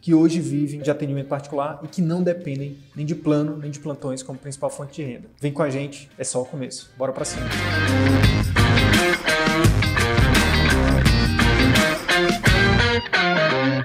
que hoje vivem de atendimento particular e que não dependem nem de plano nem de plantões como principal fonte de renda. Vem com a gente, é só o começo. Bora para cima.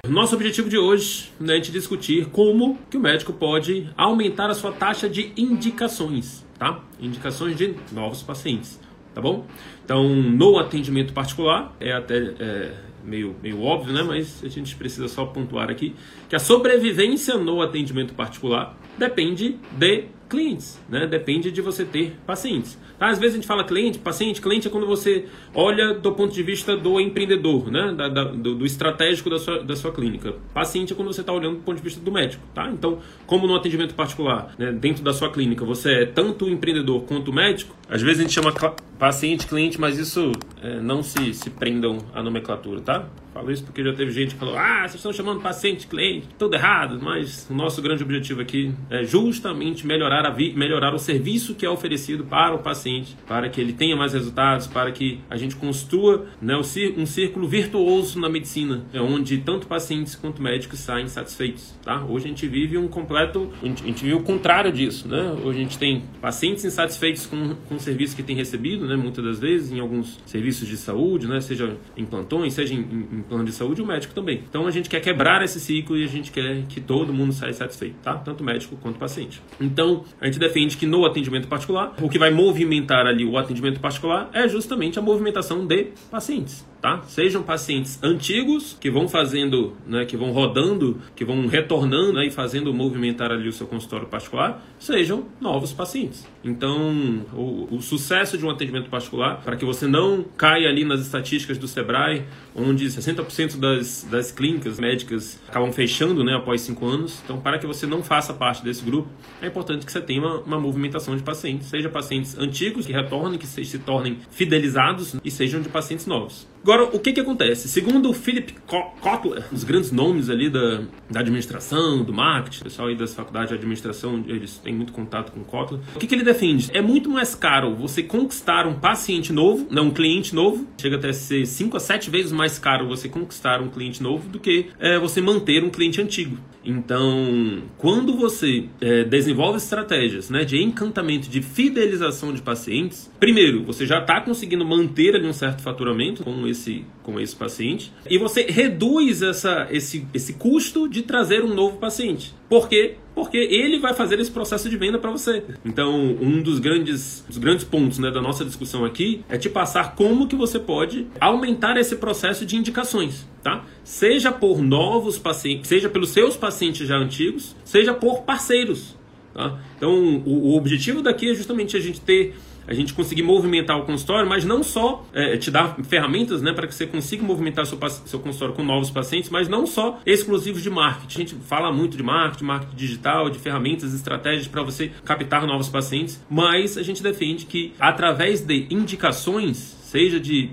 Nosso objetivo de hoje é a discutir como que o médico pode aumentar a sua taxa de indicações, tá? Indicações de novos pacientes, tá bom? Então, no atendimento particular, é até é, meio, meio óbvio, né? Mas a gente precisa só pontuar aqui que a sobrevivência no atendimento particular depende de clientes, né? Depende de você ter pacientes. Tá? Às vezes a gente fala cliente, paciente, cliente é quando você olha do ponto de vista do empreendedor, né? Da, da, do, do, estratégico da sua, da sua clínica. Paciente é quando você está olhando do ponto de vista do médico, tá? Então, como no atendimento particular, né? dentro da sua clínica, você é tanto empreendedor quanto médico, às vezes a gente chama paciente, cliente, mas isso é, não se, se prendam à nomenclatura, tá? Falo isso porque já teve gente que falou: ah, vocês estão chamando paciente, cliente, tudo errado. Mas o nosso grande objetivo aqui é justamente melhorar, a melhorar o serviço que é oferecido para o paciente, para que ele tenha mais resultados, para que a gente construa né, um círculo virtuoso na medicina, é onde tanto pacientes quanto médicos saem satisfeitos. Tá? Hoje a gente vive um completo. A gente, vive o contrário disso. Né? Hoje a gente tem pacientes insatisfeitos com, com o serviço que tem recebido, né, muitas das vezes, em alguns serviços de saúde, né, seja em plantões, seja em, em plano de saúde o médico também. Então a gente quer quebrar esse ciclo e a gente quer que todo mundo saia satisfeito, tá? Tanto médico quanto paciente. Então a gente defende que no atendimento particular, o que vai movimentar ali o atendimento particular é justamente a movimentação de pacientes tá? Sejam pacientes antigos que vão fazendo, né, que vão rodando, que vão retornando né, e fazendo movimentar ali o seu consultório particular, sejam novos pacientes. Então, o, o sucesso de um atendimento particular, para que você não caia ali nas estatísticas do Sebrae, onde 60% das, das clínicas médicas acabam fechando né, após 5 anos. Então, para que você não faça parte desse grupo, é importante que você tenha uma, uma movimentação de pacientes, seja pacientes antigos que retornem, que se, se tornem fidelizados e sejam de pacientes novos. Agora, o que que acontece? Segundo o Philip Kotler, os grandes nomes ali da, da administração, do marketing, o pessoal aí das faculdades de administração, eles têm muito contato com Kotler. O que que ele defende? É muito mais caro você conquistar um paciente novo, não um cliente novo, chega até a ser 5 a 7 vezes mais caro você conquistar um cliente novo do que é, você manter um cliente antigo. Então, quando você é, desenvolve estratégias né, de encantamento, de fidelização de pacientes, primeiro, você já está conseguindo manter ali um certo faturamento com esse, com esse paciente e você reduz essa, esse, esse custo de trazer um novo paciente. Por quê? Porque ele vai fazer esse processo de venda para você. Então, um dos grandes, dos grandes pontos né, da nossa discussão aqui é te passar como que você pode aumentar esse processo de indicações, tá? Seja por novos pacientes, seja pelos seus pacientes já antigos, seja por parceiros, tá? Então, o, o objetivo daqui é justamente a gente ter a gente conseguir movimentar o consultório, mas não só é, te dar ferramentas né, para que você consiga movimentar seu, seu consultório com novos pacientes, mas não só exclusivos de marketing. A gente fala muito de marketing, marketing digital, de ferramentas, estratégias para você captar novos pacientes, mas a gente defende que através de indicações, seja de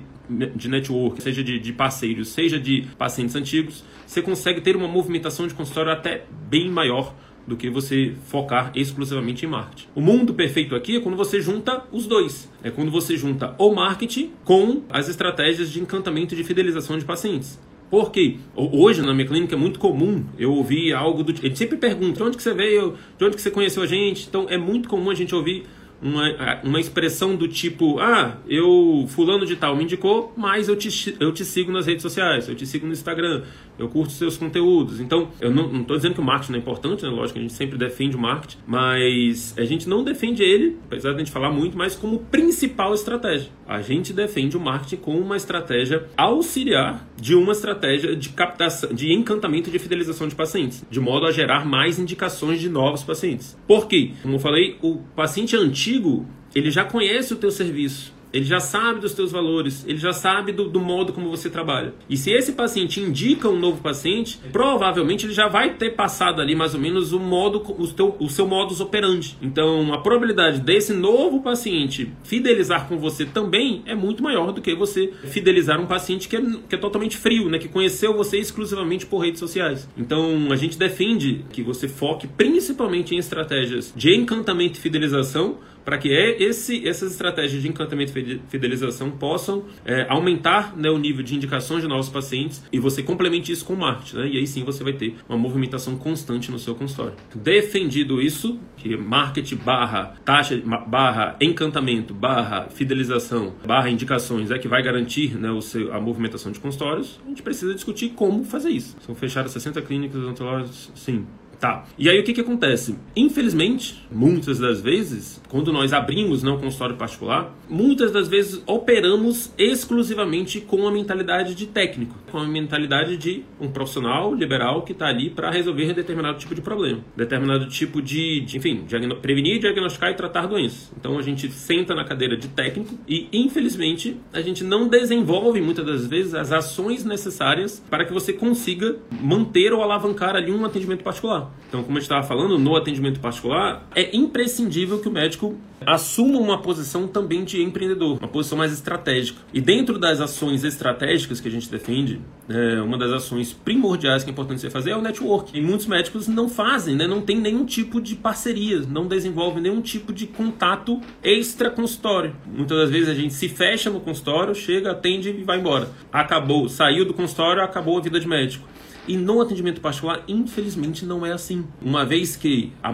de network, seja de, de, parceiros, seja de pacientes antigos, você consegue ter uma movimentação de consultório até bem maior do que você focar exclusivamente em marketing. O mundo perfeito aqui é quando você junta os dois. É quando você junta o marketing com as estratégias de encantamento e de fidelização de pacientes. Porque hoje na minha clínica é muito comum eu ouvir algo do. Ele sempre pergunta de onde que você veio, de onde que você conheceu a gente. Então é muito comum a gente ouvir uma, uma expressão do tipo: Ah, eu, fulano de tal me indicou, mas eu te, eu te sigo nas redes sociais, eu te sigo no Instagram, eu curto seus conteúdos. Então, eu não estou dizendo que o marketing não é importante, né? Lógico a gente sempre defende o marketing, mas a gente não defende ele, apesar de a gente falar muito, mas como principal estratégia. A gente defende o marketing como uma estratégia auxiliar de uma estratégia de captação, de encantamento e de fidelização de pacientes, de modo a gerar mais indicações de novos pacientes. Por quê? Como eu falei, o paciente antigo, ele já conhece o teu serviço ele já sabe dos teus valores, ele já sabe do, do, modo como você trabalha. E se esse paciente indica um novo paciente, provavelmente ele já vai ter passado ali mais ou menos o modo, o, teu, o seu modus operandi. Então, a probabilidade desse novo paciente fidelizar com você também é muito maior do que você fidelizar um paciente que é, que é totalmente frio, né? Que conheceu você exclusivamente por redes sociais. Então, a gente defende que você foque principalmente em estratégias de encantamento e fidelização para que esse, essas estratégias de encantamento e fidelização possam é, aumentar né, o nível de indicações de novos pacientes e você complemente isso com marketing, né? E aí sim você vai ter uma movimentação constante no seu consultório. Defendido isso, que marketing barra taxa barra encantamento barra fidelização barra indicações é que vai garantir né, o seu, a movimentação de consultórios, a gente precisa discutir como fazer isso. São fechadas 60 clínicas odontológicas, sim, Tá. E aí o que, que acontece? Infelizmente, muitas das vezes, quando nós abrimos não, consultório particular, muitas das vezes operamos exclusivamente com a mentalidade de técnico, com a mentalidade de um profissional liberal que está ali para resolver determinado tipo de problema, determinado tipo de, de enfim, prevenir, diagnosticar e tratar doenças. Então a gente senta na cadeira de técnico e, infelizmente, a gente não desenvolve muitas das vezes as ações necessárias para que você consiga manter ou alavancar ali um atendimento particular. Então, como eu estava falando, no atendimento particular, é imprescindível que o médico assuma uma posição também de empreendedor, uma posição mais estratégica. E dentro das ações estratégicas que a gente defende, é, uma das ações primordiais que é importante você fazer é o network. E muitos médicos não fazem, né? não tem nenhum tipo de parceria, não desenvolvem nenhum tipo de contato extra consultório. Muitas das vezes a gente se fecha no consultório, chega, atende e vai embora. Acabou, saiu do consultório, acabou a vida de médico. E no atendimento particular, infelizmente, não é assim. Uma vez que a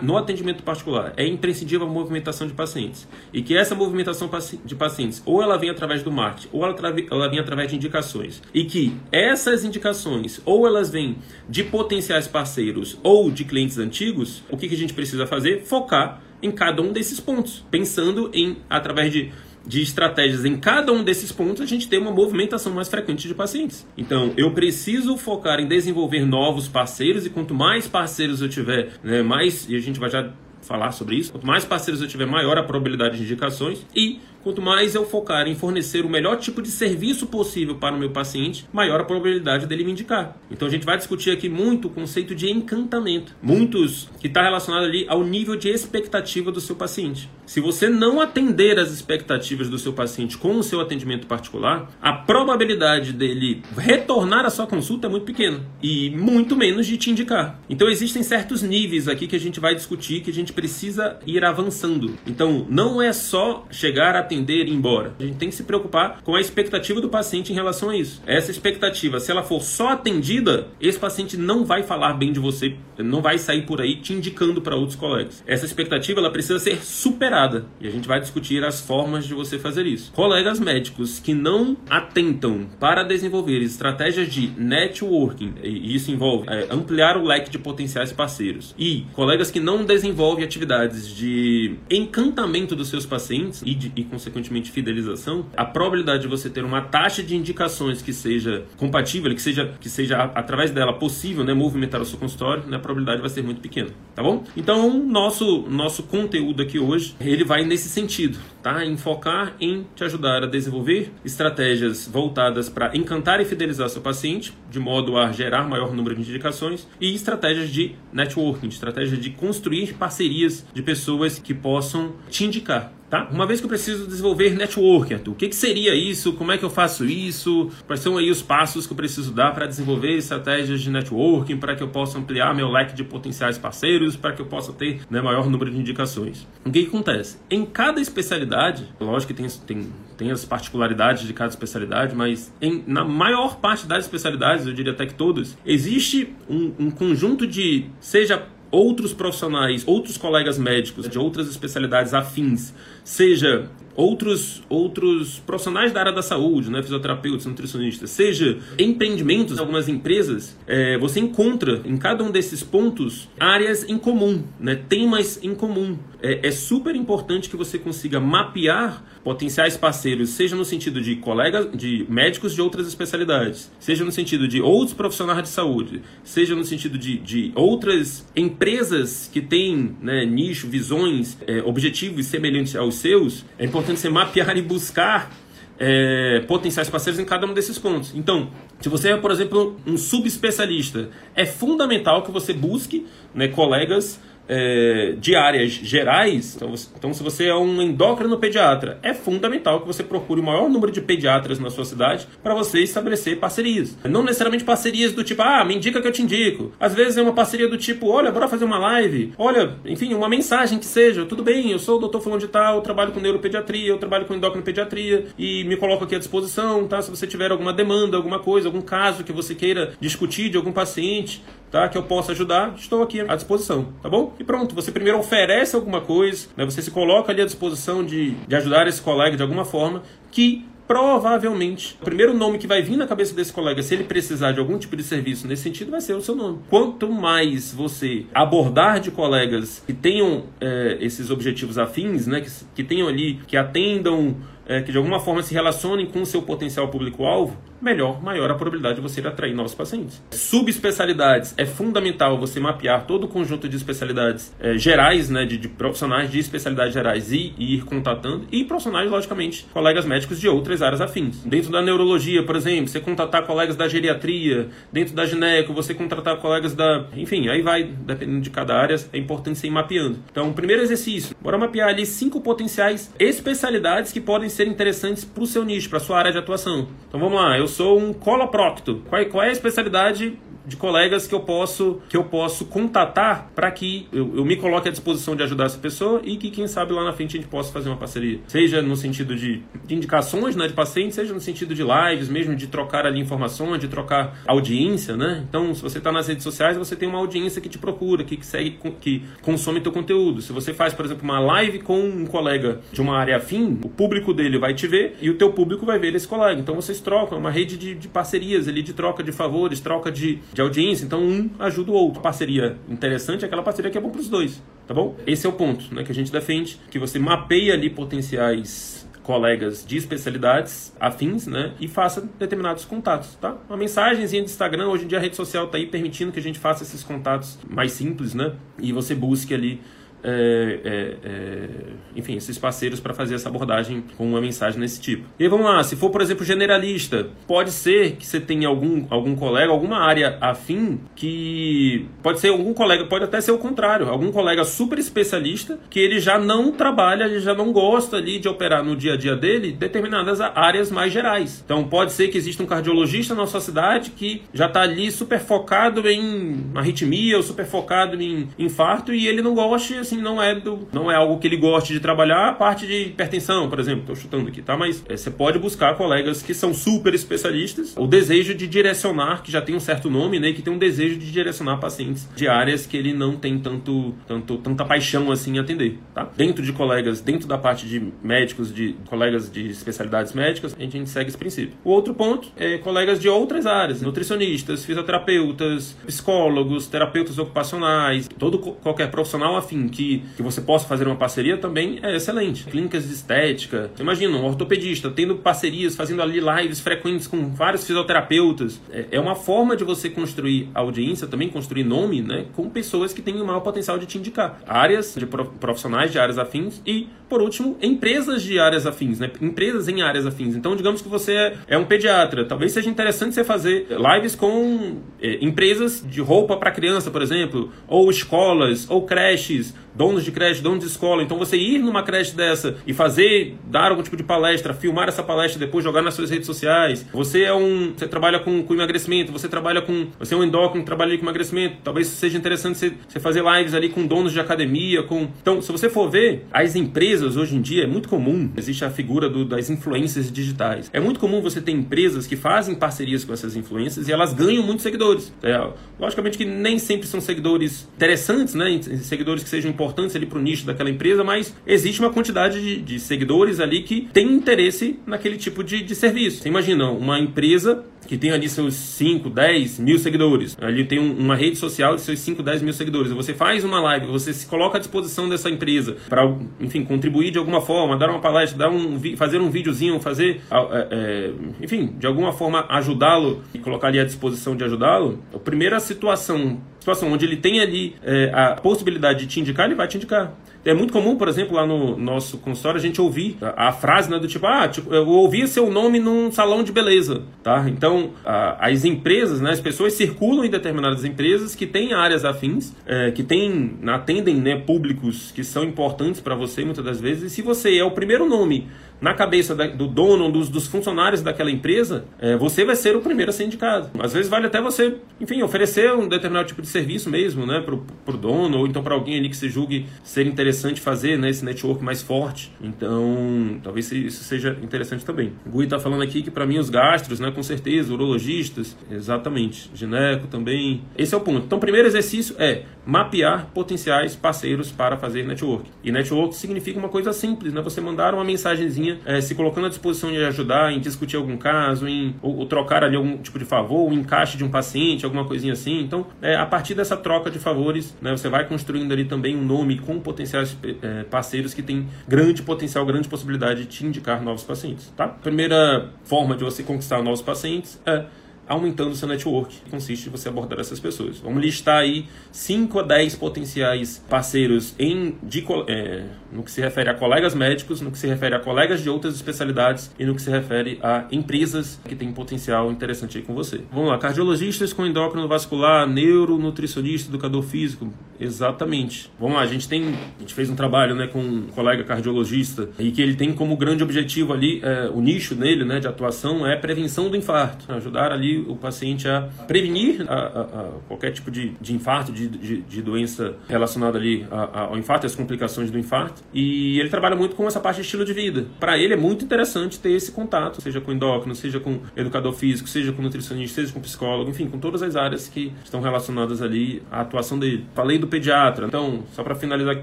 no atendimento particular é imprescindível a movimentação de pacientes e que essa movimentação de pacientes ou ela vem através do marketing ou ela, ela vem através de indicações e que essas indicações ou elas vêm de potenciais parceiros ou de clientes antigos, o que, que a gente precisa fazer? Focar em cada um desses pontos, pensando em através de de estratégias em cada um desses pontos, a gente tem uma movimentação mais frequente de pacientes. Então, eu preciso focar em desenvolver novos parceiros e quanto mais parceiros eu tiver, né, mais, e a gente vai já falar sobre isso, quanto mais parceiros eu tiver, maior a probabilidade de indicações e Quanto mais eu focar em fornecer o melhor tipo de serviço possível para o meu paciente, maior a probabilidade dele me indicar. Então a gente vai discutir aqui muito o conceito de encantamento. Muitos que está relacionado ali ao nível de expectativa do seu paciente. Se você não atender as expectativas do seu paciente com o seu atendimento particular, a probabilidade dele retornar à sua consulta é muito pequena e muito menos de te indicar. Então existem certos níveis aqui que a gente vai discutir que a gente precisa ir avançando. Então não é só chegar a atender atender e ir embora. A gente tem que se preocupar com a expectativa do paciente em relação a isso. Essa expectativa, se ela for só atendida, esse paciente não vai falar bem de você, não vai sair por aí te indicando para outros colegas. Essa expectativa ela precisa ser superada e a gente vai discutir as formas de você fazer isso. Colegas médicos que não atentam para desenvolver estratégias de networking, e isso envolve é, ampliar o leque de potenciais parceiros, e colegas que não desenvolvem atividades de encantamento dos seus pacientes e, de, e consequentemente fidelização, a probabilidade de você ter uma taxa de indicações que seja compatível, que seja, que seja através dela possível né, movimentar o seu consultório, né, a probabilidade vai ser muito pequena, tá bom? Então, nosso, nosso conteúdo aqui hoje, ele vai nesse sentido, tá? Em focar em te ajudar a desenvolver estratégias voltadas para encantar e fidelizar seu paciente, de modo a gerar maior número de indicações, e estratégias de networking, estratégias de construir parcerias de pessoas que possam te indicar Tá? Uma vez que eu preciso desenvolver network, Arthur, o que, que seria isso? Como é que eu faço isso? Quais são aí os passos que eu preciso dar para desenvolver estratégias de networking, para que eu possa ampliar meu leque de potenciais parceiros, para que eu possa ter né, maior número de indicações? O que, que acontece? Em cada especialidade, lógico que tem, tem, tem as particularidades de cada especialidade, mas em, na maior parte das especialidades, eu diria até que todas, existe um, um conjunto de, seja outros profissionais, outros colegas médicos de outras especialidades afins, seja outros, outros profissionais da área da saúde, né, fisioterapeutas, nutricionistas, seja empreendimentos, algumas empresas, é, você encontra em cada um desses pontos áreas em comum, né, temas em comum. É, é super importante que você consiga mapear potenciais parceiros, seja no sentido de colegas, de médicos de outras especialidades, seja no sentido de outros profissionais de saúde, seja no sentido de, de outras empresas que têm né, nicho, visões, é, objetivos semelhantes aos seus, é importante você mapear e buscar é, potenciais parceiros em cada um desses pontos. Então, se você é, por exemplo, um subespecialista, é fundamental que você busque né, colegas é, de áreas gerais, então, então, se você é um endócrino pediatra, é fundamental que você procure o maior número de pediatras na sua cidade para você estabelecer parcerias. Não necessariamente parcerias do tipo, ah, me indica que eu te indico. Às vezes é uma parceria do tipo, olha, bora fazer uma live, olha, enfim, uma mensagem que seja, tudo bem, eu sou o doutor fulano de tal, eu trabalho com neuropediatria, eu trabalho com endócrino pediatria e me coloco aqui à disposição, tá? Se você tiver alguma demanda, alguma coisa, algum caso que você queira discutir de algum paciente, tá? Que eu possa ajudar, estou aqui à disposição, tá bom? E pronto, você primeiro oferece alguma coisa, né? Você se coloca ali à disposição de, de ajudar esse colega de alguma forma que provavelmente o primeiro nome que vai vir na cabeça desse colega, se ele precisar de algum tipo de serviço nesse sentido, vai ser o seu nome. Quanto mais você abordar de colegas que tenham é, esses objetivos afins, né, que, que tenham ali, que atendam é, que de alguma forma se relacionem com o seu potencial público-alvo, melhor, maior a probabilidade de você atrair novos pacientes. Subespecialidades, é fundamental você mapear todo o conjunto de especialidades é, gerais, né, de, de, profissionais de especialidades gerais e, e, ir contatando, e profissionais, logicamente, colegas médicos de outras áreas afins. Dentro da neurologia, por exemplo, você contatar colegas da geriatria, dentro da gineco, você contratar colegas da... Enfim, aí vai, dependendo de cada área, é importante você ir mapeando. Então, primeiro exercício, bora mapear ali cinco potenciais especialidades que podem ser interessantes para o seu nicho, para sua área de atuação. Então vamos lá, eu sou um coloprocto. Qual, qual é a especialidade de colegas que eu posso que eu posso contatar para que eu, eu, me coloque à disposição de ajudar essa pessoa e que quem sabe lá na frente a gente possa fazer uma parceria, seja no sentido de, de indicações né, de pacientes, seja no sentido de lives, mesmo de trocar ali informações, de trocar audiência, né? Então, se você está nas redes sociais, você tem uma audiência que te procura, que, que segue, que consome teu conteúdo. Se você faz, por exemplo, uma live com um colega de uma área afim, o público dele vai te ver e o teu público vai ver esse colega. Então, vocês trocam, é uma rede de, de parcerias ali, de troca de favores, troca de, de audiência, então um ajuda o outro. Parceria interessante é aquela parceria que é bom para os dois, tá bom? Esse é o ponto né, que a gente defende, que você mapeia ali potenciais colegas de especialidades afins, né? E faça determinados contatos, tá? Uma mensagenzinha de Instagram, hoje em dia a rede social está aí permitindo que a gente faça esses contatos mais simples, né? E você busque ali é, é, é, enfim, esses parceiros para fazer essa abordagem com uma mensagem nesse tipo. E aí, vamos lá, se for, por exemplo, generalista, pode ser que você tenha algum, algum colega, alguma área afim que pode ser algum colega, pode até ser o contrário, algum colega super especialista que ele já não trabalha, ele já não gosta ali de operar no dia a dia dele determinadas áreas mais gerais. Então pode ser que exista um cardiologista na sua cidade que já está ali super focado em arritmia ou super focado em infarto e ele não goste assim não é, do, não é algo que ele goste de trabalhar, a parte de hipertensão, por exemplo, estou chutando aqui, tá? Mas é, você pode buscar colegas que são super especialistas, o desejo de direcionar, que já tem um certo nome, né? Que tem um desejo de direcionar pacientes de áreas que ele não tem tanto, tanto tanta paixão assim em atender, tá? Dentro de colegas, dentro da parte de médicos, de colegas de especialidades médicas, a gente segue esse princípio. O outro ponto é colegas de outras áreas, nutricionistas, fisioterapeutas, psicólogos, terapeutas ocupacionais, todo qualquer profissional afim que, que você possa fazer uma parceria também é excelente. Clínicas de estética. Imagina, um ortopedista tendo parcerias, fazendo ali lives frequentes com vários fisioterapeutas. É, é uma forma de você construir audiência, também construir nome, né? Com pessoas que têm o maior potencial de te indicar. Áreas de profissionais de áreas afins e, por último, empresas de áreas afins, né? Empresas em áreas afins. Então, digamos que você é, é um pediatra. Talvez seja interessante você fazer lives com é, empresas de roupa para criança, por exemplo, ou escolas, ou creches, donos de creche, donos de escola. Então você ir numa creche dessa e fazer, dar algum tipo de palestra, filmar essa palestra depois jogar nas suas redes sociais. Você é um, você trabalha com, com emagrecimento, você trabalha com, você é um endócrino que trabalha com emagrecimento. Talvez seja interessante você, você fazer lives ali com donos de academia, com. Então, se você for ver, as empresas hoje em dia é muito comum, existe a figura do, das influências digitais. É muito comum você ter empresas que fazem parcerias com essas influências e elas ganham muitos seguidores. É, logicamente que nem sempre são seguidores interessantes, né? Seguidores que sejam importantes importantes ali para o nicho daquela empresa, mas existe uma quantidade de, de seguidores ali que tem interesse naquele tipo de, de serviço. Você imagina uma empresa que tem ali seus 5, 10 mil seguidores. Ali tem um, uma rede social de seus 5, 10 mil seguidores. Você faz uma live, você se coloca à disposição dessa empresa para, enfim, contribuir de alguma forma, dar uma palestra, dar um, fazer um videozinho, fazer, é, é, enfim, de alguma forma ajudá-lo e colocar ali à disposição de ajudá-lo. A primeira situação, situação onde ele tem ali é, a possibilidade de te indicar, ele vai te indicar. É muito comum, por exemplo, lá no nosso consultório, a gente ouvir a, a frase né, do tipo, ah, tipo, eu ouvi seu nome num salão de beleza, tá? Então, a, as empresas, né, as pessoas circulam em determinadas empresas que têm áreas afins, é, que têm, atendem né, públicos que são importantes para você muitas das vezes, e se você é o primeiro nome na cabeça da, do dono, dos, dos funcionários daquela empresa, é, você vai ser o primeiro a ser indicado. Às vezes vale até você, enfim, oferecer um determinado tipo de serviço mesmo, né, pro, pro dono, ou então para alguém ali que se julgue ser interessante fazer, né, esse network mais forte. Então, talvez isso seja interessante também. O Gui tá falando aqui que para mim os gastros, né, com certeza, urologistas, exatamente, gineco também. Esse é o ponto. Então, o primeiro exercício é mapear potenciais parceiros para fazer network. E network significa uma coisa simples, né, você mandar uma mensagenzinha é, se colocando à disposição de ajudar em discutir algum caso, em ou, ou, trocar ali algum tipo de favor, o encaixe de um paciente, alguma coisinha assim. Então, é, a partir dessa troca de favores, né, você vai construindo ali também um nome com potenciais é, parceiros que tem grande potencial, grande possibilidade de te indicar novos pacientes. Tá? Primeira forma de você conquistar novos pacientes é aumentando o seu network, que consiste em você abordar essas pessoas. Vamos listar aí 5 a 10 potenciais parceiros em, de, é, no que se refere a colegas médicos, no que se refere a colegas de outras especialidades e no que se refere a empresas que têm potencial interessante aí com você. Vamos lá, cardiologistas com endócrino vascular, neuro, nutricionista, educador físico. Exatamente. Vamos lá, a gente tem, a gente fez um trabalho né, com um colega cardiologista e que ele tem como grande objetivo ali, é, o nicho nele né, de atuação é prevenção do infarto, ajudar ali o paciente a prevenir a, a, a qualquer tipo de, de infarto, de, de, de, doença relacionada ali ao infarto, as complicações do infarto. E ele trabalha muito com essa parte de estilo de vida. Para ele é muito interessante ter esse contato, seja com endócrino, seja com educador físico, seja com nutricionista, seja com psicólogo, enfim, com todas as áreas que estão relacionadas ali à atuação dele. Falei do pediatra, então, só para finalizar com o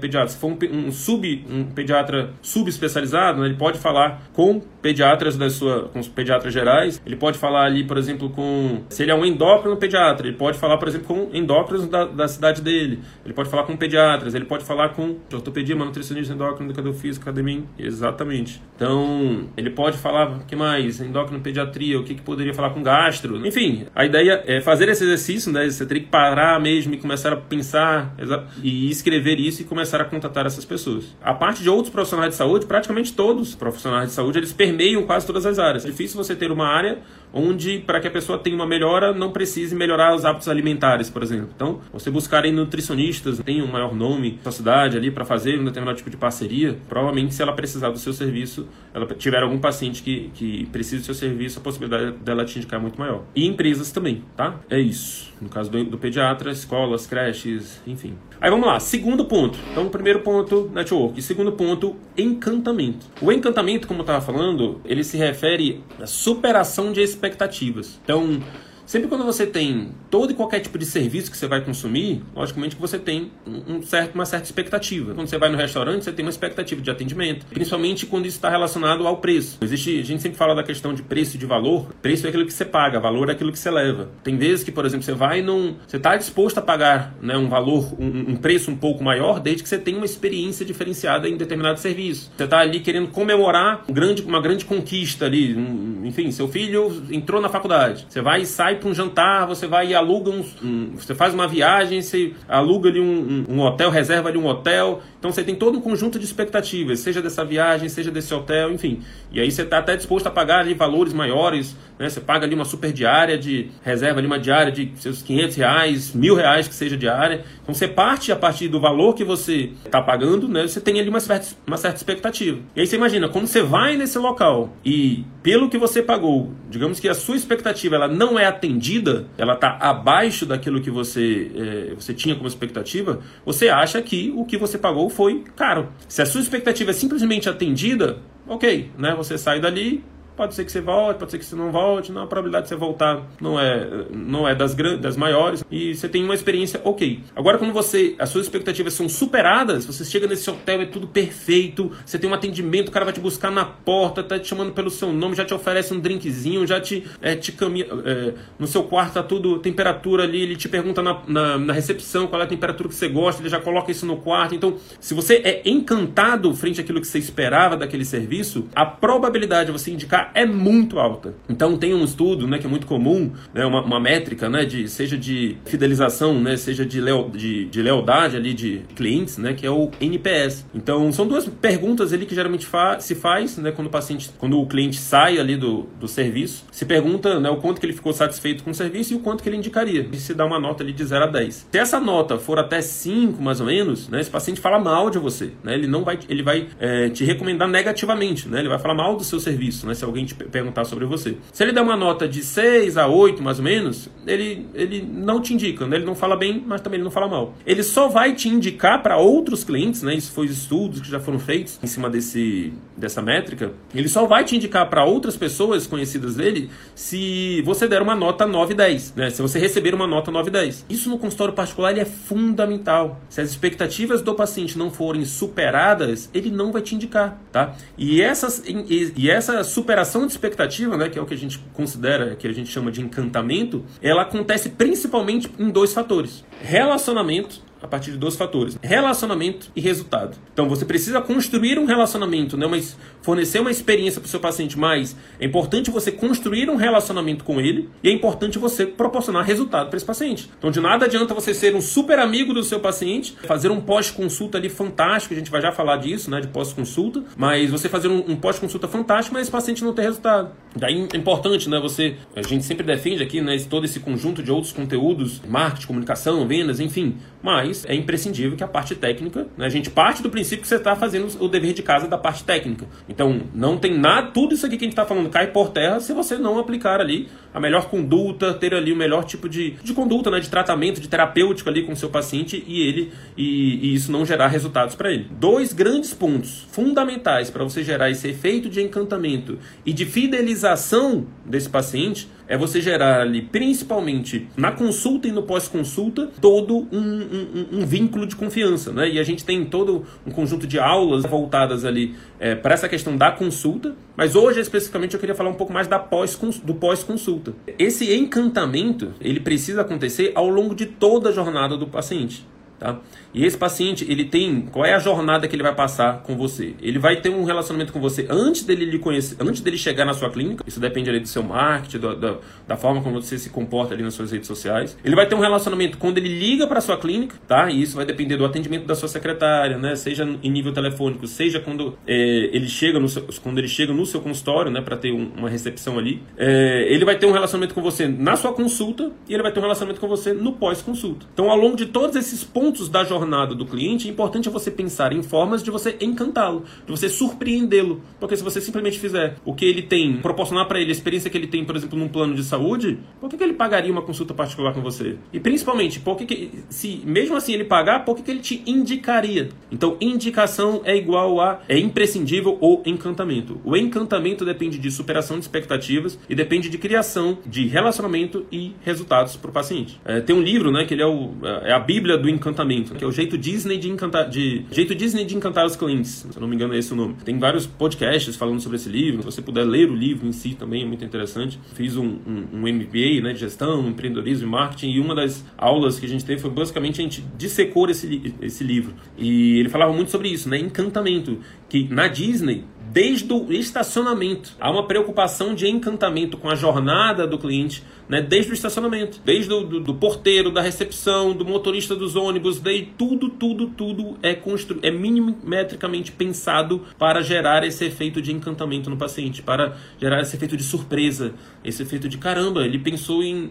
pediatra, se for um, um sub, um pediatra subespecializado, né, ele pode falar com pediatras da sua, com os pediatras gerais, ele pode falar ali, por exemplo, com com. Se ele é um endócrino pediatra, ele pode falar, por exemplo, com endócrinos da, da cidade dele. Ele pode falar com pediatras, ele pode falar com ortopedia, nutricionista, endócrino, educador físico, academia. Exatamente. Então, ele pode falar, o que mais? Endócrino, pediatria, o que, que poderia falar com gastro. Enfim, a ideia é fazer esse exercício, né? Você teria que parar mesmo e começar a pensar e escrever isso e começar a contatar essas pessoas. A parte de outros profissionais de saúde, praticamente todos os profissionais de saúde, eles permeiam quase todas as áreas. É difícil você ter uma área onde, para que a pessoa tenha uma melhora, não precise melhorar os hábitos alimentares, por exemplo. Então, você buscar em nutricionistas, tem um maior nome na cidade ali para fazer um determinado tipo de parceria, provavelmente se ela precisar do seu serviço, ela tiver algum paciente que, que precisa do seu serviço, a possibilidade dela te indicar é muito maior. E empresas também, tá? É isso. No caso do, do pediatra, escolas, creches, enfim. Aí vamos lá, segundo ponto. Então, primeiro ponto, network. Segundo ponto, encantamento. O encantamento, como eu estava falando, ele se refere à superação de expectativas. Então, Sempre quando você tem todo e qualquer tipo de serviço que você vai consumir, logicamente que você tem um certo, uma certa expectativa. Quando você vai no restaurante, você tem uma expectativa de atendimento, principalmente quando isso está relacionado ao preço. Existe, a gente sempre fala da questão de preço e de valor. Preço é aquilo que você paga, valor é aquilo que você leva. Tem vezes que, por exemplo, você vai num, você está disposto a pagar né, um valor, um, um, preço um pouco maior, desde que você tenha uma experiência diferenciada em determinado serviço. Você está ali querendo comemorar um grande, uma grande conquista ali, um, enfim, seu filho entrou na faculdade. Você vai e sai vai para um jantar, você vai e aluga um, um, Você faz uma viagem, você aluga ali um, um, um, hotel, reserva ali um hotel. Então você tem todo um conjunto de expectativas, seja dessa viagem, seja desse hotel, enfim. E aí você está até disposto a pagar ali valores maiores, né? Você paga ali uma super diária de reserva ali uma diária de seus 500 reais, mil reais que seja diária. Então você parte a partir do valor que você está pagando, né? Você tem ali uma certa, uma certa expectativa. E aí você imagina, quando você vai nesse local e pelo que você pagou, digamos que a sua expectativa ela não é atendida, ela está abaixo daquilo que você, é, você tinha como expectativa, você acha que o que você pagou foi caro. Se a sua expectativa é simplesmente atendida, ok, né? Você sai dali Pode ser que você volte, pode ser que você não volte, não, a probabilidade de você voltar não é, não é das, grandes, das maiores e você tem uma experiência ok. Agora, quando você, as suas expectativas são superadas, você chega nesse hotel, é tudo perfeito, você tem um atendimento, o cara vai te buscar na porta, tá te chamando pelo seu nome, já te oferece um drinkzinho, já te, é, te caminha, é, no seu quarto tá tudo, temperatura ali, ele te pergunta na, na, na recepção qual é a temperatura que você gosta, ele já coloca isso no quarto. Então, se você é encantado frente àquilo que você esperava daquele serviço, a probabilidade de você indicar é muito alta. Então tem um estudo, né, que é muito comum, né, uma, uma métrica, né, de seja de fidelização, né, seja de, leo, de, de lealdade ali de clientes, né, que é o NPS. Então são duas perguntas ali que geralmente fa se faz, né, quando o paciente, quando o cliente sai ali do, do serviço, se pergunta, né, o quanto que ele ficou satisfeito com o serviço e o quanto que ele indicaria. E se dá uma nota ali de 0 a 10. Se essa nota for até 5, mais ou menos, né, esse paciente fala mal de você, né, ele não vai, ele vai é, te recomendar negativamente, né, ele vai falar mal do seu serviço, né, se alguém te perguntar sobre você. Se ele der uma nota de 6 a 8, mais ou menos, ele, ele não te indica, né? ele não fala bem, mas também ele não fala mal. Ele só vai te indicar para outros clientes, né? isso foi estudos que já foram feitos em cima desse, dessa métrica, ele só vai te indicar para outras pessoas conhecidas dele se você der uma nota 9 10, né? se você receber uma nota 9 10. Isso no consultório particular é fundamental. Se as expectativas do paciente não forem superadas, ele não vai te indicar, tá? E, essas, e, e essa superação de expectativa, né, que é o que a gente considera, que a gente chama de encantamento, ela acontece principalmente em dois fatores: relacionamento a partir de dois fatores: relacionamento e resultado. Então você precisa construir um relacionamento, né? mas fornecer uma experiência para o seu paciente, mas é importante você construir um relacionamento com ele e é importante você proporcionar resultado para esse paciente. Então de nada adianta você ser um super amigo do seu paciente, fazer um pós-consulta ali fantástico, a gente vai já falar disso, né, de pós-consulta, mas você fazer um, um pós-consulta fantástico, mas esse paciente não ter resultado. Daí é importante, né, você, a gente sempre defende aqui, né, todo esse conjunto de outros conteúdos, marketing, comunicação, vendas, enfim, mas é imprescindível que a parte técnica, né, a gente parte do princípio que você está fazendo o dever de casa da parte técnica. Então, não tem nada, tudo isso aqui que a gente está falando cai por terra se você não aplicar ali a melhor conduta, ter ali o melhor tipo de, de conduta, né, de tratamento, de terapêutico ali com o seu paciente e ele e, e isso não gerar resultados para ele. Dois grandes pontos fundamentais para você gerar esse efeito de encantamento e de fidelização desse paciente é você gerar ali, principalmente na consulta e no pós-consulta, todo um, um, um, vínculo de confiança. Né? E a gente tem todo um conjunto de aulas voltadas ali é, para essa questão da consulta, mas hoje especificamente eu queria falar um pouco mais da pós do pós-consulta. Esse encantamento ele precisa acontecer ao longo de toda a jornada do paciente. Tá? E esse paciente, ele tem. Qual é a jornada que ele vai passar com você? Ele vai ter um relacionamento com você antes dele lhe conhecer, antes dele chegar na sua clínica. Isso depende ali do seu marketing, do, da, da forma como você se comporta ali nas suas redes sociais. Ele vai ter um relacionamento quando ele liga para sua clínica, tá? E isso vai depender do atendimento da sua secretária, né? Seja em nível telefônico, seja quando é, ele chega no seu, quando ele chega no seu consultório, né? Para ter um, uma recepção ali. É, ele vai ter um relacionamento com você na sua consulta e ele vai ter um relacionamento com você no pós-consulta. Então, ao longo de todos esses pontos da jornada do cliente, é importante você pensar em formas de você encantá-lo, de você surpreendê-lo. Porque se você simplesmente fizer o que ele tem, proporcionar para ele a experiência que ele tem, por exemplo, num plano de saúde, por que, que ele pagaria uma consulta particular com você? E principalmente, por que, que se mesmo assim ele pagar, por que, que ele te indicaria? Então, indicação é igual a é imprescindível ou encantamento. O encantamento depende de superação de expectativas e depende de criação de relacionamento e resultados para o paciente. É, tem um livro, né, que ele é, o, é a Bíblia do encantamento, que é o jeito Disney de encantar, de jeito Disney de encantar os clientes. Se eu não me engano é esse o nome. Tem vários podcasts falando sobre esse livro. Se você puder ler o livro em si também é muito interessante. Fiz um, um, um MBA, né, de gestão, empreendedorismo e marketing e uma das aulas que a gente teve foi basicamente a gente dissecou esse, esse livro. E ele falava muito sobre isso, né, encantamento, que na Disney desde o estacionamento. Há uma preocupação de encantamento com a jornada do cliente, né, desde o estacionamento, desde o do, do porteiro, da recepção, do motorista dos ônibus, daí tudo, tudo, tudo é constru é minimetricamente pensado para gerar esse efeito de encantamento no paciente, para gerar esse efeito de surpresa, esse efeito de caramba, ele pensou em,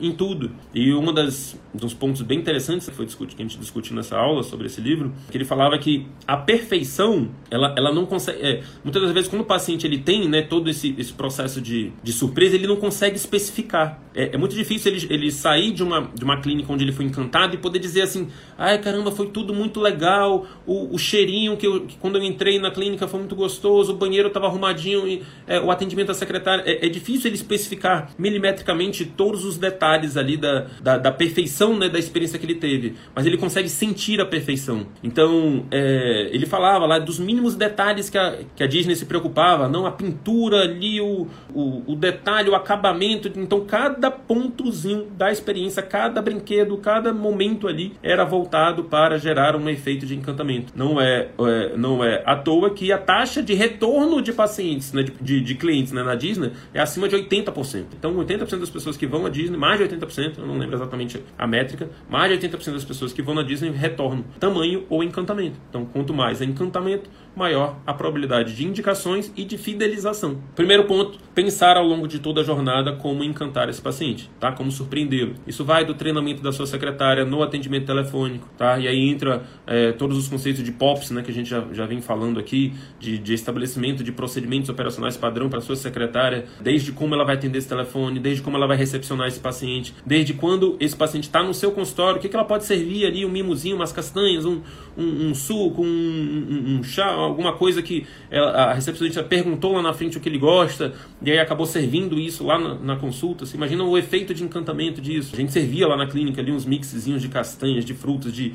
em, em tudo. E uma das dos pontos bem interessantes que foi discutir, que a gente discutiu nessa aula sobre esse livro, que ele falava que a perfeição, ela, ela não consegue, é, muitas das vezes, quando o paciente ele tem né, todo esse, esse processo de, de surpresa, ele não consegue especificar. É, é, muito difícil ele, ele sair de uma, de uma clínica onde ele foi encantado e poder dizer assim: ai caramba, foi tudo muito legal, o, o cheirinho que, eu, que quando eu entrei na clínica foi muito gostoso, o banheiro estava arrumadinho, e, é, o atendimento da secretária. É, é, difícil ele especificar milimetricamente todos os detalhes ali da, da, da, perfeição né, da experiência que ele teve, mas ele consegue sentir a perfeição. Então, é, ele falava lá dos mínimos detalhes que a, que a Disney se preocupava, não a pintura ali, o, o, o detalhe, o acabamento. Então, cada pontozinho da experiência, cada brinquedo, cada momento ali era voltado para gerar um efeito de encantamento. Não é, é não é à toa que a taxa de retorno de pacientes, né, de, de, de clientes né, na Disney é acima de 80%. Então, 80% das pessoas que vão à Disney, mais de 80%, eu não lembro exatamente a métrica, mais de 80% das pessoas que vão na Disney retornam tamanho ou encantamento. Então, quanto mais é encantamento, maior a probabilidade de indicações e de fidelização. Primeiro ponto, pensar ao longo de toda a jornada como encantar esse paciente, tá? Como surpreendê-lo. Isso vai do treinamento da sua secretária no atendimento telefônico, tá? E aí entra é, todos os conceitos de POPs, né, que a gente já, já vem falando aqui, de, de estabelecimento de procedimentos operacionais padrão para sua secretária, desde como ela vai atender esse telefone, desde como ela vai recepcionar esse paciente, desde quando esse paciente está no seu consultório, o que, que ela pode servir ali, um mimozinho, umas castanhas, um, um, um suco, um, um, um chá, alguma coisa que ela, a recepcionista perguntou lá na frente o que ele gosta, e aí acabou servindo isso lá na, na consulta. Você imagina o efeito de encantamento disso. A gente servia lá na clínica ali uns mixezinhos de castanhas, de frutas, de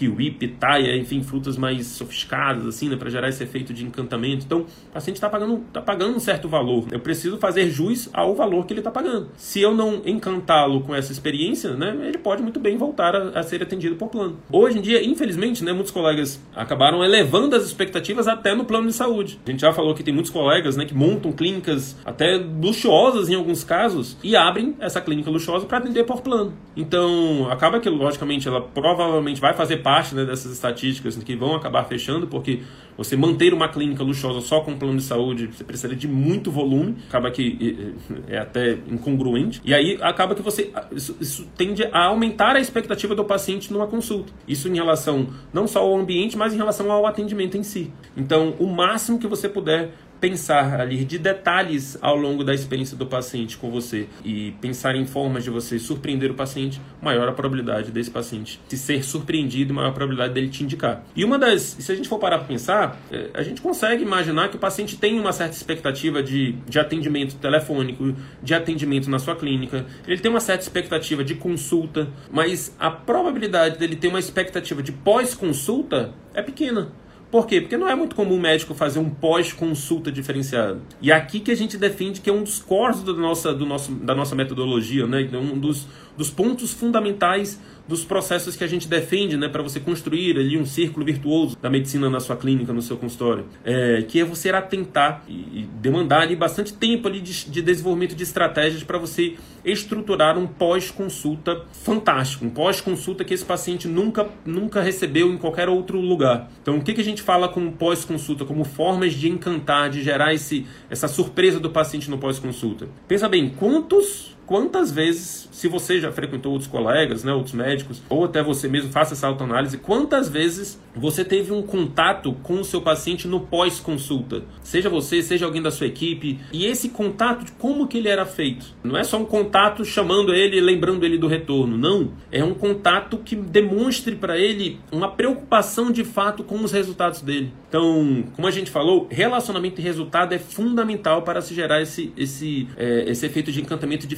kiwi, pitaia, enfim, frutas mais sofisticadas, assim, né, para gerar esse efeito de encantamento. Então, o paciente está pagando, tá pagando um certo valor. Eu preciso fazer jus ao valor que ele está pagando. Se eu não encantá-lo com essa experiência, né, ele pode muito bem voltar a, a, ser atendido por plano. Hoje em dia, infelizmente, né, muitos colegas acabaram elevando as expectativas até no plano de saúde. A gente já falou que tem muitos colegas, né, que montam clínicas até luxuosas em alguns casos e abrem essa clínica luxuosa para atender por plano. Então, acaba que, logicamente, ela provavelmente vai fazer parte parte né, dessas estatísticas que vão acabar fechando, porque você manter uma clínica luxuosa só com um plano de saúde, você precisaria de muito volume, acaba que é até incongruente, e aí acaba que você isso, isso tende a aumentar a expectativa do paciente numa consulta. Isso em relação não só ao ambiente, mas em relação ao atendimento em si. Então, o máximo que você puder pensar ali de detalhes ao longo da experiência do paciente com você e pensar em formas de você surpreender o paciente, maior a probabilidade desse paciente se ser surpreendido, maior a probabilidade dele te indicar. E uma das, se a gente for parar para pensar, é, a gente consegue imaginar que o paciente tem uma certa expectativa de, de atendimento telefônico, de atendimento na sua clínica, ele tem uma certa expectativa de consulta, mas a probabilidade dele ter uma expectativa de pós-consulta é pequena. Por quê? Porque não é muito comum o médico fazer um pós-consulta diferenciado. E aqui que a gente defende que é um dos cores do nossa, do nosso, da nossa metodologia, né? Então, um dos, dos pontos fundamentais dos processos que a gente defende, né, para você construir ali um círculo virtuoso da medicina na sua clínica, no seu consultório, é, que é você atentar e, e demandar ali bastante tempo ali de, de desenvolvimento de estratégias para você estruturar um pós-consulta fantástico, um pós-consulta que esse paciente nunca, nunca recebeu em qualquer outro lugar. Então, o que, que a gente fala com pós-consulta, como formas de encantar, de gerar esse, essa surpresa do paciente no pós-consulta? Pensa bem, quantos quantas vezes, se você já frequentou outros colegas, né, outros médicos, ou até você mesmo faça essa autoanálise, quantas vezes você teve um contato com o seu paciente no pós-consulta? Seja você, seja alguém da sua equipe, e esse contato, como que ele era feito? Não é só um contato chamando ele, lembrando ele do retorno, não. É um contato que demonstre para ele uma preocupação de fato com os resultados dele. Então, como a gente falou, relacionamento e resultado é fundamental para se gerar esse, esse, é, esse efeito de encantamento de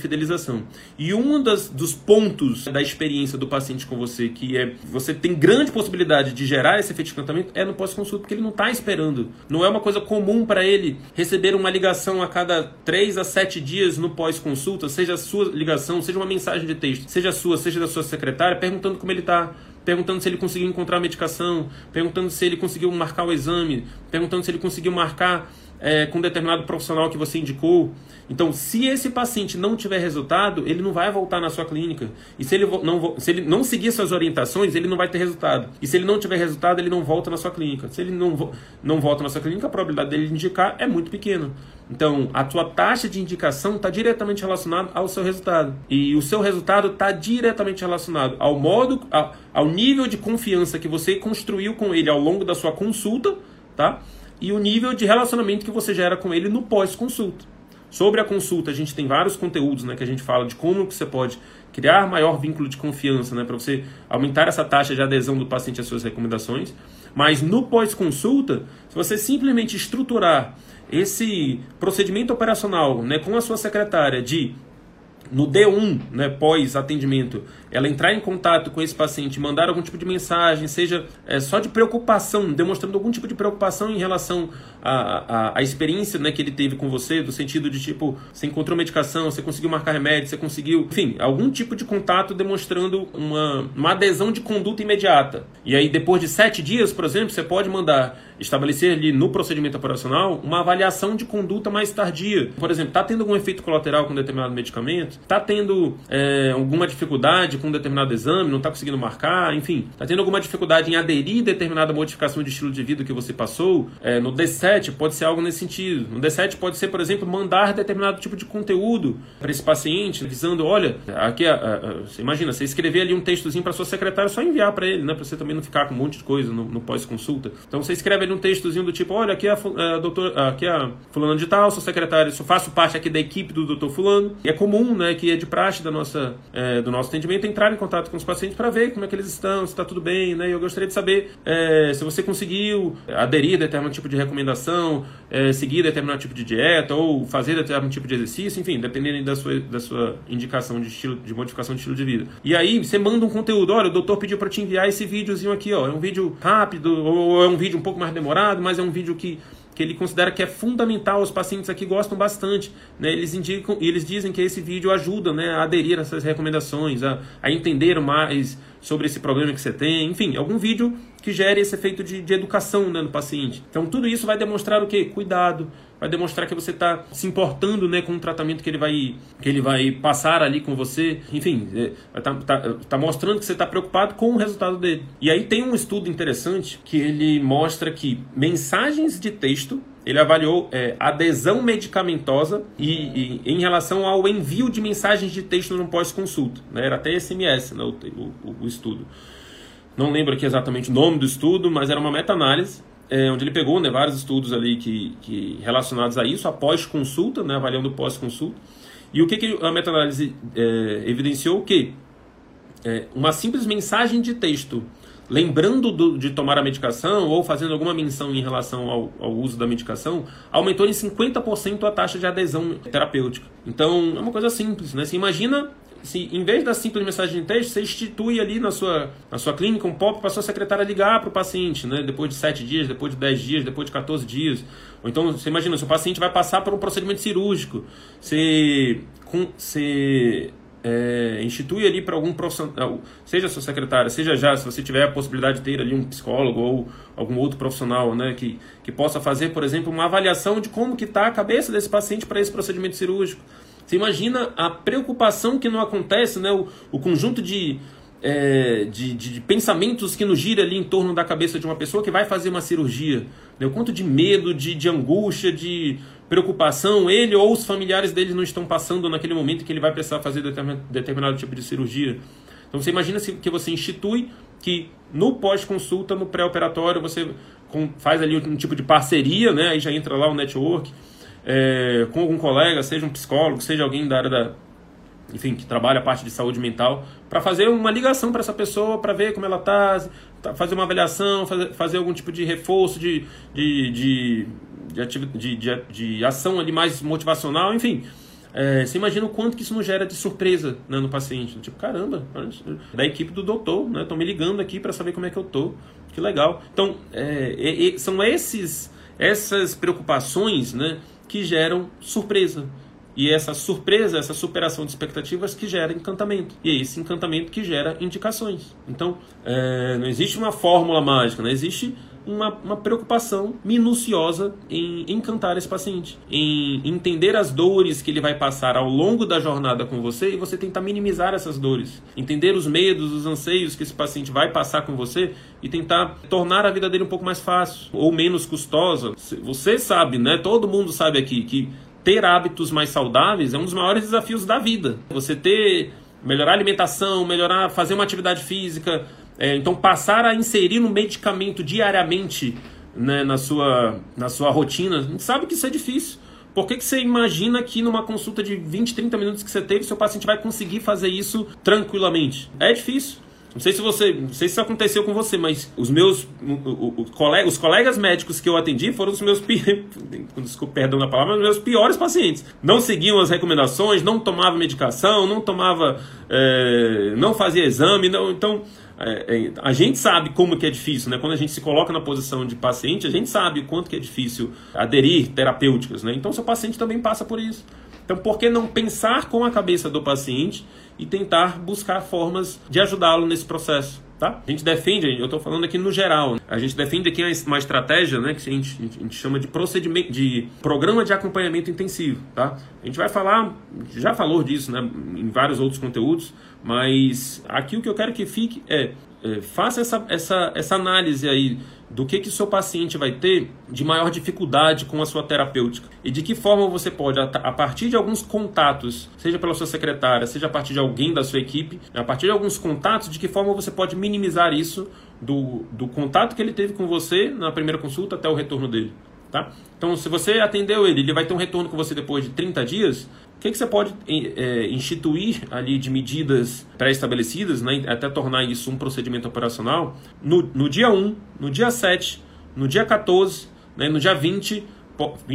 e um das, dos pontos da experiência do paciente com você, que é você tem grande possibilidade de gerar esse efeito de encantamento, é no pós-consulta, porque ele não está esperando. Não é uma coisa comum para ele receber uma ligação a cada 3 a 7 dias no pós-consulta, seja a sua ligação, seja uma mensagem de texto, seja a sua, seja da sua secretária, perguntando como ele está perguntando se ele conseguiu encontrar a medicação, perguntando se ele conseguiu marcar o exame, perguntando se ele conseguiu marcar é, com determinado profissional que você indicou. Então, se esse paciente não tiver resultado, ele não vai voltar na sua clínica. E se ele não, se ele não seguir suas orientações, ele não vai ter resultado. E se ele não tiver resultado, ele não volta na sua clínica. Se ele não, não volta na sua clínica, a probabilidade dele indicar é muito pequena. Então, a tua taxa de indicação está diretamente relacionada ao seu resultado. E o seu resultado está diretamente relacionado ao modo, ao, nível de confiança que você construiu com ele ao longo da sua consulta, tá? E o nível de relacionamento que você gera com ele no pós-consulta. Sobre a consulta, a gente tem vários conteúdos né, que a gente fala de como que você pode criar maior vínculo de confiança, né, para você aumentar essa taxa de adesão do paciente às suas recomendações. Mas no pós-consulta, se você simplesmente estruturar esse procedimento operacional né, com a sua secretária de no D1, né, pós-atendimento, ela entrar em contato com esse paciente, mandar algum tipo de mensagem, seja é, só de preocupação, demonstrando algum tipo de preocupação em relação à, à, experiência né, que ele teve com você, do sentido de tipo, você encontrou medicação, você conseguiu marcar remédio, você conseguiu, enfim, algum tipo de contato demonstrando uma, uma adesão de conduta imediata. E aí, depois de sete dias, por exemplo, você pode mandar estabelecer ali no procedimento operacional uma avaliação de conduta mais tardia. Por exemplo, está tendo algum efeito colateral com determinado medicamento? Está tendo é, alguma dificuldade com um determinado exame? Não está conseguindo marcar? Enfim, está tendo alguma dificuldade em aderir determinada modificação de estilo de vida que você passou? É, no D7 pode ser algo nesse sentido. No D7 pode ser, por exemplo, mandar determinado tipo de conteúdo para esse paciente, visando, olha, aqui, a, a, a, você imagina, você escrever ali um textozinho para sua secretária, só enviar para ele, né, para você também não ficar com um monte de coisa no, no pós-consulta. Então você escreve ali um textozinho do tipo, olha, aqui é a, a doutor, aqui é a fulano de tal, sou secretário, sou, faço parte aqui da equipe do doutor fulano. E é comum, né, que é de praxe da nossa, é, do nosso atendimento entrar em contato com os pacientes para ver como é que eles estão, se está tudo bem, né? Eu gostaria de saber é, se você conseguiu aderir a determinado tipo de recomendação, é, seguir determinado tipo de dieta ou fazer determinado tipo de exercício, enfim, dependendo da sua, da sua indicação de estilo, de modificação de estilo de vida. E aí você manda um conteúdo, olha, o doutor pediu para te enviar esse videozinho aqui, ó, é um vídeo rápido ou é um vídeo um pouco mais demorado, mas é um vídeo que, que ele considera que é fundamental, os pacientes aqui gostam bastante. Né? Eles indicam eles dizem que esse vídeo ajuda né, a aderir a essas recomendações, a, a entender mais sobre esse problema que você tem, enfim, algum vídeo que gere esse efeito de, de educação né, no paciente. Então tudo isso vai demonstrar o quê? Cuidado, vai demonstrar que você está se importando né, com o tratamento que ele vai, que ele vai passar ali com você. Enfim, está é, tá, tá mostrando que você está preocupado com o resultado dele. E aí tem um estudo interessante que ele mostra que mensagens de texto ele avaliou é, adesão medicamentosa e, e, em relação ao envio de mensagens de texto no pós-consulta. Né? Era até SMS né, o, o, o, estudo. Não lembro aqui exatamente o nome do estudo, mas era uma meta-análise é, onde ele pegou né, vários estudos ali que, que relacionados a isso, após consulta, né, avaliando pós-consulta. E o que, que a meta-análise é, evidenciou? Que é, uma simples mensagem de texto, lembrando do, de tomar a medicação ou fazendo alguma menção em relação ao, ao uso da medicação, aumentou em 50% a taxa de adesão terapêutica. Então, é uma coisa simples, né? Você imagina se em vez da simples mensagem de texto, você institui ali na sua, na sua clínica um pop para sua secretária ligar para o paciente, né? Depois de 7 dias, depois de 10 dias, depois de 14 dias. Ou então, você imagina, se o paciente vai passar por um procedimento cirúrgico, você, com, você é, institui ali para algum profissional, seja sua secretária, seja já, se você tiver a possibilidade de ter ali um psicólogo ou algum outro profissional, né, que, que possa fazer, por exemplo, uma avaliação de como que está a cabeça desse paciente para esse procedimento cirúrgico. Você imagina a preocupação que não acontece, né? o, o conjunto de, é, de, de, de, pensamentos que nos gira ali em torno da cabeça de uma pessoa que vai fazer uma cirurgia. Né? O quanto de medo, de, de angústia, de preocupação ele ou os familiares dele não estão passando naquele momento que ele vai precisar fazer determinado, determinado tipo de cirurgia. Então você imagina que você institui que no pós-consulta, no pré-operatório, você faz ali um tipo de parceria, né? aí já entra lá o network é, com algum colega, seja um psicólogo, seja alguém da área da, enfim, que trabalha a parte de saúde mental, para fazer uma ligação para essa pessoa, para ver como ela está, tá, fazer uma avaliação, fazer, fazer algum tipo de reforço, de, de, de, de, de, de, de ação ali mais motivacional, enfim. É, você imagina o quanto que isso não gera de surpresa né, no paciente. Tipo, caramba, da equipe do doutor, né? Estão me ligando aqui para saber como é que eu tô. Que legal. Então, é, é, são esses, essas preocupações, né? Que geram surpresa. E essa surpresa, essa superação de expectativas que gera encantamento. E é esse encantamento que gera indicações. Então, é, não existe uma fórmula mágica, não existe uma, uma preocupação minuciosa em encantar esse paciente, em entender as dores que ele vai passar ao longo da jornada com você e você tentar minimizar essas dores, entender os medos, os anseios que esse paciente vai passar com você e tentar tornar a vida dele um pouco mais fácil ou menos custosa. Você sabe, né? Todo mundo sabe aqui que ter hábitos mais saudáveis é um dos maiores desafios da vida. Você ter melhorar a alimentação, melhorar, fazer uma atividade física, é, então, passar a inserir um medicamento diariamente né, na, sua, na sua rotina, a gente sabe que isso é difícil. Por que, que você imagina que numa consulta de 20, 30 minutos que você teve, seu paciente vai conseguir fazer isso tranquilamente? É difícil. Não sei se você, não sei se aconteceu com você, mas os meus os colegas, os colegas médicos que eu atendi foram os meus perdão na palavra, os meus piores pacientes. Não seguiam as recomendações, não tomava medicação, não tomava, é, não fazia exame, não, então é, é, a gente sabe como que é difícil, né? Quando a gente se coloca na posição de paciente, a gente sabe o quanto que é difícil aderir terapêuticas, né? Então seu paciente também passa por isso. Então por que não pensar com a cabeça do paciente e tentar buscar formas de ajudá-lo nesse processo. Tá? A gente defende, eu estou falando aqui no geral, a gente defende aqui uma estratégia né, que a gente, a gente, chama de procedimento, de programa de acompanhamento intensivo. Tá? A gente vai falar, já falou disso né, em vários outros conteúdos, mas aqui o que eu quero que fique é, é faça essa, essa, essa análise aí do que que o seu paciente vai ter de maior dificuldade com a sua terapêutica e de que forma você pode a partir de alguns contatos, seja pela sua secretária, seja a partir de alguém da sua equipe, a partir de alguns contatos, de que forma você pode minimizar isso do, do contato que ele teve com você na primeira consulta até o retorno dele. Tá? Então, se você atendeu ele, ele vai ter um retorno com você depois de 30 dias, que, que você pode é, instituir ali de medidas pré-estabelecidas, né, até tornar isso um procedimento operacional, no, no dia 1, no dia 7, no dia 14, né, no dia 20,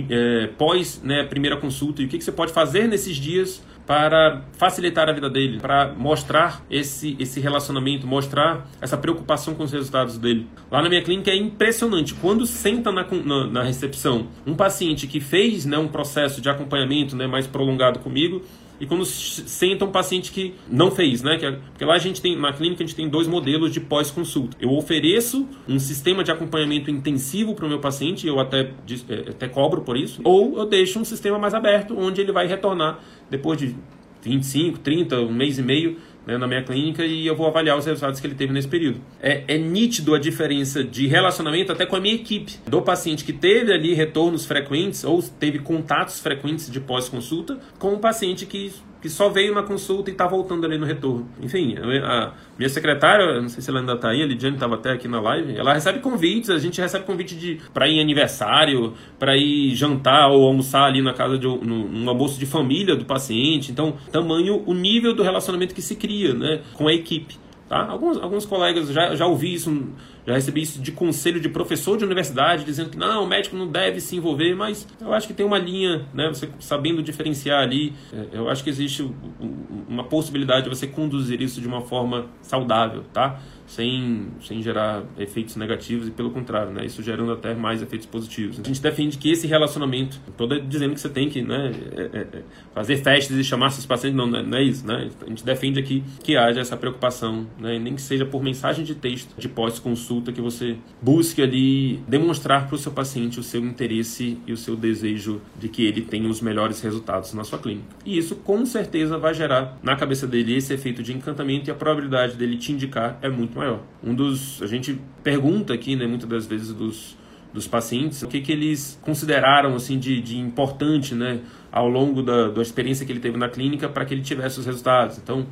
é, pós né, primeira consulta, e o que, que você pode fazer nesses dias para facilitar a vida dele, para mostrar esse, esse relacionamento, mostrar essa preocupação com os resultados dele. Lá na minha clínica é impressionante. Quando senta na, na, na recepção um paciente que fez né, um processo de acompanhamento né, mais prolongado comigo, e quando senta um paciente que não fez, né? É, porque lá a gente tem, na clínica, a gente tem dois modelos de pós-consulta. Eu ofereço um sistema de acompanhamento intensivo para o meu paciente, eu até, é, até cobro por isso, ou eu deixo um sistema mais aberto, onde ele vai retornar depois de 25, 30, um mês e meio né, na minha clínica e eu vou avaliar os resultados que ele teve nesse período. É, é nítido a diferença de relacionamento até com a minha equipe, do paciente que teve ali retornos frequentes ou teve contatos frequentes de pós-consulta, com o paciente que que só veio na consulta e está voltando ali no retorno. Enfim, a minha secretária, não sei se ela ainda está aí, a Lidiane estava até aqui na live, ela recebe convites, a gente recebe convite de para ir em aniversário, para ir jantar ou almoçar ali na casa de um, um almoço de família do paciente. Então, tamanho, o nível do relacionamento que se cria, né, com a equipe. Tá? Alguns, alguns colegas já, já ouvi isso, já recebi isso de conselho de professor de universidade, dizendo que não, o médico não deve se envolver, mas eu acho que tem uma linha, né, você sabendo diferenciar ali, é, eu acho que existe uma possibilidade de você conduzir isso de uma forma saudável, tá? sem, sem gerar efeitos negativos e pelo contrário, né? Isso gerando até mais efeitos positivos. A gente defende que esse relacionamento, toda dizendo que você tem que né, é, é, fazer festas e chamar seus pacientes, não, não é isso, né? A gente defende aqui que haja essa preocupação, né? Nem que seja por mensagem de texto de pós-consulta que você busque ali demonstrar para o seu paciente o seu interesse e o seu desejo de que ele tenha os melhores resultados na sua clínica. E isso com certeza vai gerar na cabeça dele esse efeito de encantamento e a probabilidade dele te indicar é muito maior. Um dos a gente pergunta aqui, né, muitas das vezes dos dos pacientes, o que, que eles consideraram assim de, de importante, né, ao longo da, da experiência que ele teve na clínica para que ele tivesse os resultados. Então,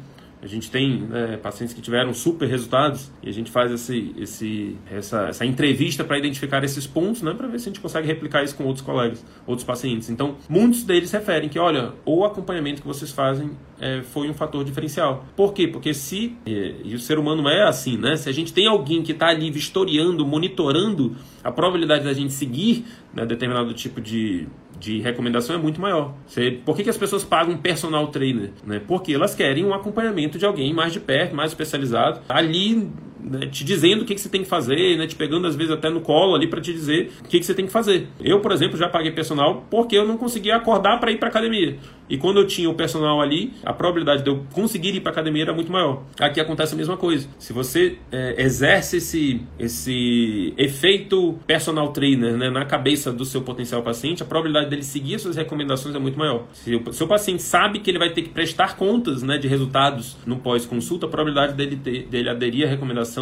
a gente tem né, pacientes que tiveram super resultados e a gente faz esse, esse, essa, essa entrevista para identificar esses pontos, né, para ver se a gente consegue replicar isso com outros colegas, outros pacientes. Então, muitos deles referem que, olha, o acompanhamento que vocês fazem é, foi um fator diferencial. Por quê? Porque se, e, e o ser humano é assim, né, se a gente tem alguém que está ali vistoriando, monitorando a probabilidade da gente seguir né, determinado tipo de, de recomendação é muito maior. Você, por que, que as pessoas pagam um personal trainer? Né? Porque elas querem um acompanhamento de alguém mais de perto, mais especializado, ali né, te dizendo o que, que você tem que fazer, né, te pegando às vezes até no colo ali para te dizer o que, que você tem que fazer. Eu, por exemplo, já paguei personal porque eu não conseguia acordar para ir para academia. E quando eu tinha o personal ali, a probabilidade de eu conseguir ir para academia era muito maior. Aqui acontece a mesma coisa. Se você é, exerce esse, esse efeito personal trainer né, na cabeça do seu potencial paciente, a probabilidade dele seguir as suas recomendações é muito maior. Se o seu paciente sabe que ele vai ter que prestar contas né, de resultados no pós-consulta, a probabilidade dele, ter, dele aderir à recomendação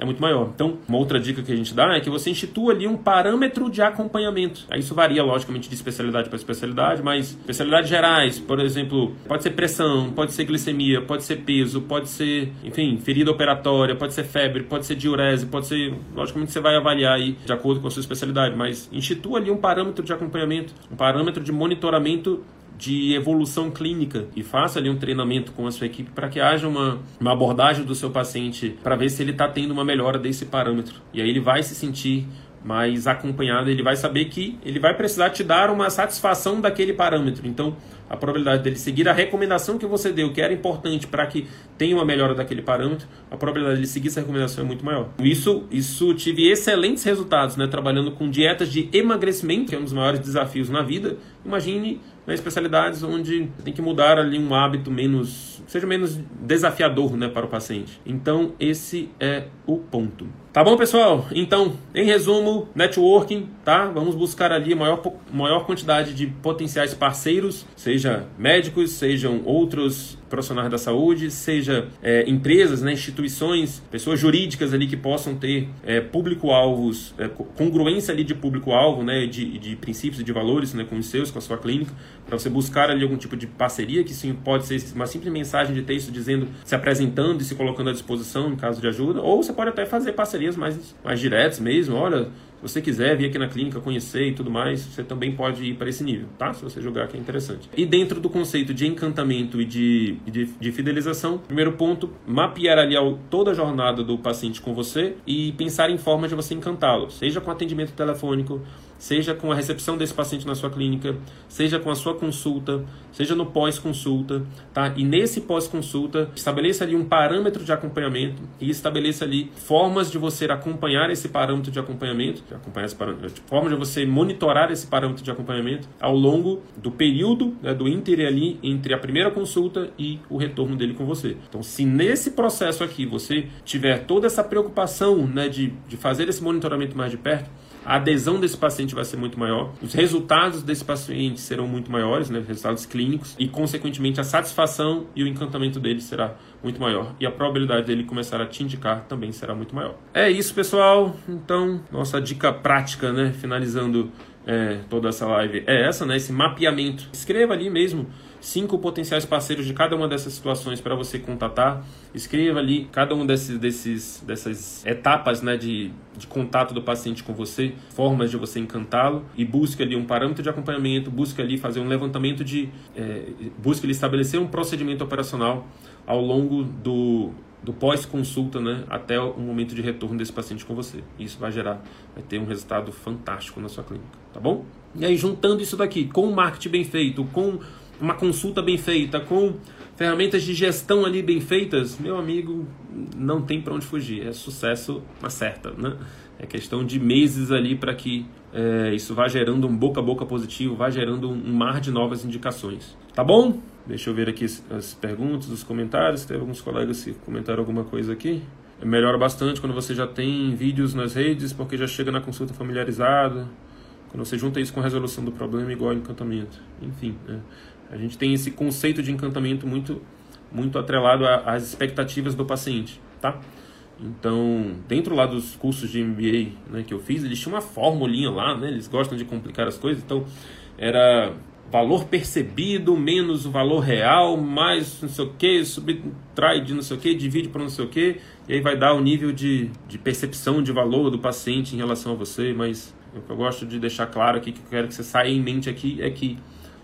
é muito maior. Então, uma outra dica que a gente dá é que você institua ali um parâmetro de acompanhamento. Isso varia, logicamente, de especialidade para especialidade, mas especialidades gerais, por exemplo, pode ser pressão, pode ser glicemia, pode ser peso, pode ser, enfim, ferida operatória, pode ser febre, pode ser diurese, pode ser, logicamente, você vai avaliar aí de acordo com a sua especialidade, mas institua ali um parâmetro de acompanhamento, um parâmetro de monitoramento de evolução clínica e faça ali um treinamento com a sua equipe para que haja uma, uma abordagem do seu paciente para ver se ele está tendo uma melhora desse parâmetro. E aí ele vai se sentir mais acompanhado, ele vai saber que ele vai precisar te dar uma satisfação daquele parâmetro. Então, a probabilidade dele seguir a recomendação que você deu, que era importante para que tenha uma melhora daquele parâmetro, a probabilidade de ele seguir essa recomendação é muito maior. Isso, isso tive excelentes resultados, né, trabalhando com dietas de emagrecimento, que é um dos maiores desafios na vida. Imagine né, especialidades onde tem que mudar ali um hábito menos, seja menos desafiador, né, para o paciente. Então, esse é o ponto. Tá bom, pessoal? Então, em resumo, networking, tá? Vamos buscar ali a maior, maior quantidade de potenciais parceiros, seja médicos, sejam outros profissionais da saúde, seja é, empresas, né, instituições, pessoas jurídicas ali que possam ter é, público-alvos, é, congruência ali de público-alvo, né, de, de princípios e de valores né, com os seus, com a sua clínica, para você buscar ali algum tipo de parceria, que sim pode ser uma simples mensagem de texto dizendo, se apresentando e se colocando à disposição em caso de ajuda, ou você pode até fazer parcerias mais, mais diretas mesmo, olha, se você quiser vir aqui na clínica conhecer e tudo mais, você também pode ir para esse nível, tá? Se você julgar que é interessante. E dentro do conceito de encantamento e de, de, de fidelização, primeiro ponto, mapear ali toda a jornada do paciente com você e pensar em formas de você encantá-lo, seja com atendimento telefônico, seja com a recepção desse paciente na sua clínica, seja com a sua consulta, seja no pós-consulta, tá? E nesse pós-consulta, estabeleça ali um parâmetro de acompanhamento e estabeleça ali formas de você acompanhar esse parâmetro de acompanhamento, de acompanhar esse parâmetro, forma de você monitorar esse parâmetro de acompanhamento ao longo do período, né, do ínter ali entre a primeira consulta e o retorno dele com você. Então, se nesse processo aqui você tiver toda essa preocupação, né, de, de fazer esse monitoramento mais de perto, a adesão desse paciente vai ser muito maior, os resultados desse paciente serão muito maiores, né, resultados clínicos, e consequentemente a satisfação e o encantamento dele será muito maior e a probabilidade dele começar a te indicar também será muito maior. É isso, pessoal. Então, nossa dica prática, né, finalizando é, toda essa live é essa, né, esse mapeamento. Escreva ali mesmo cinco potenciais parceiros de cada uma dessas situações para você contatar. Escreva ali cada um desses, desses dessas etapas né, de, de contato do paciente com você, formas de você encantá-lo e busque ali um parâmetro de acompanhamento, busque ali fazer um levantamento de. É, busque ali estabelecer um procedimento operacional ao longo do, do pós-consulta, né, até o momento de retorno desse paciente com você. Isso vai gerar, vai ter um resultado fantástico na sua clínica, tá bom? E aí juntando isso daqui com o marketing bem feito, com uma consulta bem feita, com ferramentas de gestão ali bem feitas, meu amigo, não tem para onde fugir. É sucesso na certa, né? É questão de meses ali para que é, isso vá gerando um boca a boca positivo, vá gerando um mar de novas indicações. Tá bom? Deixa eu ver aqui as perguntas, os comentários. Tem alguns colegas que comentaram alguma coisa aqui. Melhora bastante quando você já tem vídeos nas redes, porque já chega na consulta familiarizado. Quando você junta isso com a resolução do problema, igual encantamento. Enfim, né? A gente tem esse conceito de encantamento muito, muito atrelado às expectativas do paciente, tá? Então, dentro lá dos cursos de MBA né, que eu fiz, eles tinham uma formulinha lá, né? Eles gostam de complicar as coisas, então era valor percebido menos o valor real, mais não sei o que, subtrai de não sei o que, divide por não sei o que, e aí vai dar o nível de, de percepção de valor do paciente em relação a você, mas o que eu gosto de deixar claro aqui, que eu quero que você saia em mente aqui, é que